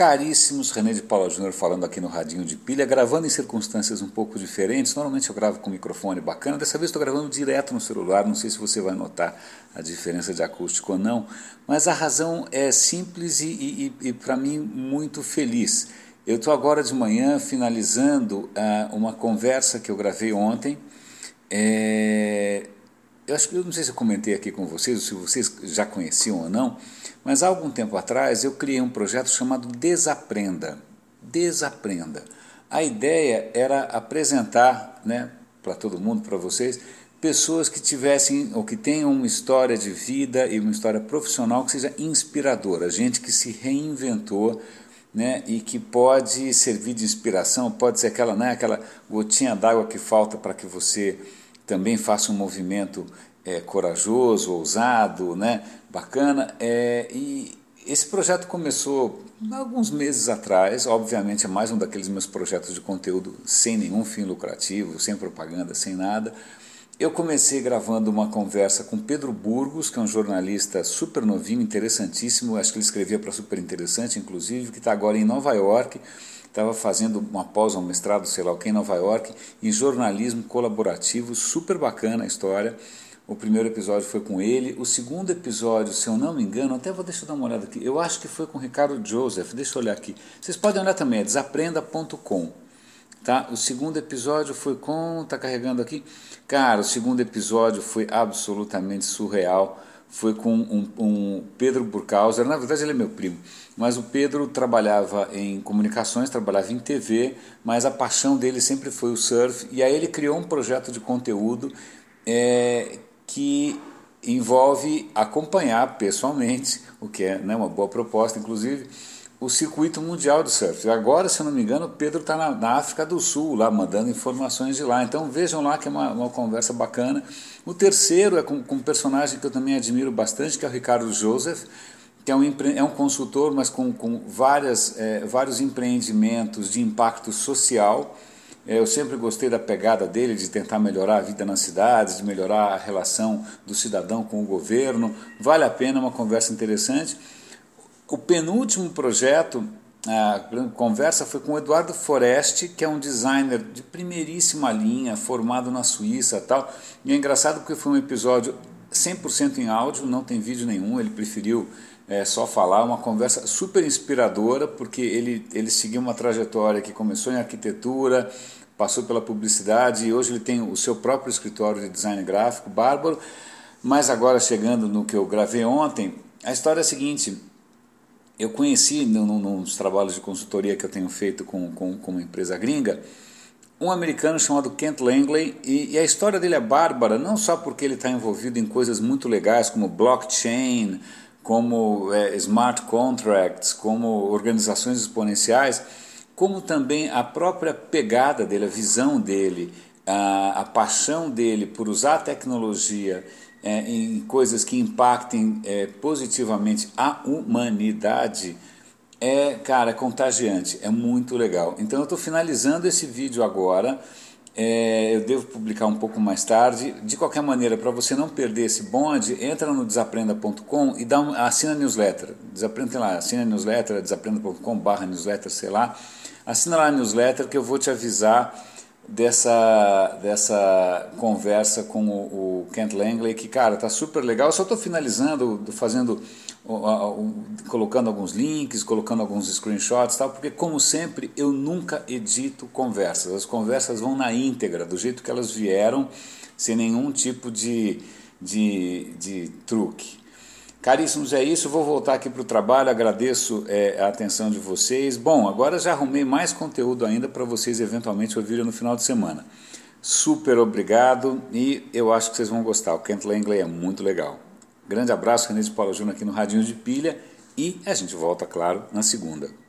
Caríssimos, René de Paula Júnior falando aqui no Radinho de Pilha, gravando em circunstâncias um pouco diferentes. Normalmente eu gravo com um microfone bacana, dessa vez estou gravando direto no celular, não sei se você vai notar a diferença de acústico ou não, mas a razão é simples e, e, e para mim muito feliz. Eu estou agora de manhã finalizando uh, uma conversa que eu gravei ontem. É, eu acho que eu não sei se eu comentei aqui com vocês, ou se vocês já conheciam ou não, mas há algum tempo atrás eu criei um projeto chamado Desaprenda. Desaprenda. A ideia era apresentar né, para todo mundo, para vocês, pessoas que tivessem ou que tenham uma história de vida e uma história profissional que seja inspiradora, gente que se reinventou né, e que pode servir de inspiração, pode ser aquela, né, aquela gotinha d'água que falta para que você também faça um movimento é, corajoso, ousado, né, bacana. É, e esse projeto começou alguns meses atrás, obviamente é mais um daqueles meus projetos de conteúdo sem nenhum fim lucrativo, sem propaganda, sem nada. Eu comecei gravando uma conversa com Pedro Burgos, que é um jornalista super novinho, interessantíssimo, acho que ele escrevia para Super Interessante, inclusive, que está agora em Nova York, estava fazendo uma pós, um mestrado, sei lá o que, em Nova York, em jornalismo colaborativo, super bacana a história. O primeiro episódio foi com ele. O segundo episódio, se eu não me engano, até vou deixar dar uma olhada aqui. Eu acho que foi com o Ricardo Joseph. Deixa eu olhar aqui. Vocês podem olhar também, é desaprenda.com. Tá? O segundo episódio foi com. Tá carregando aqui? Cara, o segundo episódio foi absolutamente surreal. Foi com um, um Pedro Burkhauser. Na verdade, ele é meu primo. Mas o Pedro trabalhava em comunicações, trabalhava em TV, mas a paixão dele sempre foi o surf. E aí ele criou um projeto de conteúdo é, que envolve acompanhar pessoalmente, o que é né, uma boa proposta, inclusive, o circuito mundial do surf. Agora, se não me engano, o Pedro está na, na, África do Sul, lá mandando informações de lá. Então vejam lá que é uma, uma conversa bacana. O terceiro é com, com, um personagem que eu também admiro bastante, que é o Ricardo Joseph, que é um, é um consultor, mas com, com várias, é, vários empreendimentos de impacto social é, eu sempre gostei da pegada dele de tentar melhorar a vida nas cidades, de melhorar a relação do cidadão com o governo. Vale a pena, uma conversa interessante. O penúltimo projeto, a conversa foi com o Eduardo Foreste, que é um designer de primeiríssima linha, formado na Suíça tal. E é engraçado porque foi um episódio 100% em áudio, não tem vídeo nenhum, ele preferiu é, só falar, uma conversa super inspiradora, porque ele, ele seguiu uma trajetória que começou em arquitetura, passou pela publicidade e hoje ele tem o seu próprio escritório de design gráfico, bárbaro. Mas agora chegando no que eu gravei ontem, a história é a seguinte: eu conheci nos trabalhos de consultoria que eu tenho feito com, com, com uma empresa gringa um americano chamado Kent Langley e, e a história dele é bárbara, não só porque ele está envolvido em coisas muito legais como blockchain, como é, smart contracts, como organizações exponenciais, como também a própria pegada dele, a visão dele, a, a paixão dele por usar a tecnologia é, em coisas que impactem é, positivamente a humanidade é, cara, contagiante, é muito legal. Então eu estou finalizando esse vídeo agora. É, eu devo publicar um pouco mais tarde. De qualquer maneira, para você não perder esse bonde, entra no desaprenda.com e dá um, assina a newsletter. Desaprenda lá, assina a newsletter, desaprenda.com barra newsletter, sei lá. Assina lá a newsletter que eu vou te avisar dessa, dessa conversa com o, o Kent Langley, que, cara, tá super legal. Eu só estou finalizando, fazendo colocando alguns links, colocando alguns screenshots, tal, porque como sempre eu nunca edito conversas. As conversas vão na íntegra, do jeito que elas vieram, sem nenhum tipo de, de, de truque. Caríssimos, é isso. Vou voltar aqui para o trabalho. Agradeço é, a atenção de vocês. Bom, agora já arrumei mais conteúdo ainda para vocês eventualmente ouvirem no final de semana. Super obrigado e eu acho que vocês vão gostar. O Kent Langley é muito legal. Grande abraço, René de Júnior aqui no Radinho de Pilha e a gente volta, claro, na segunda.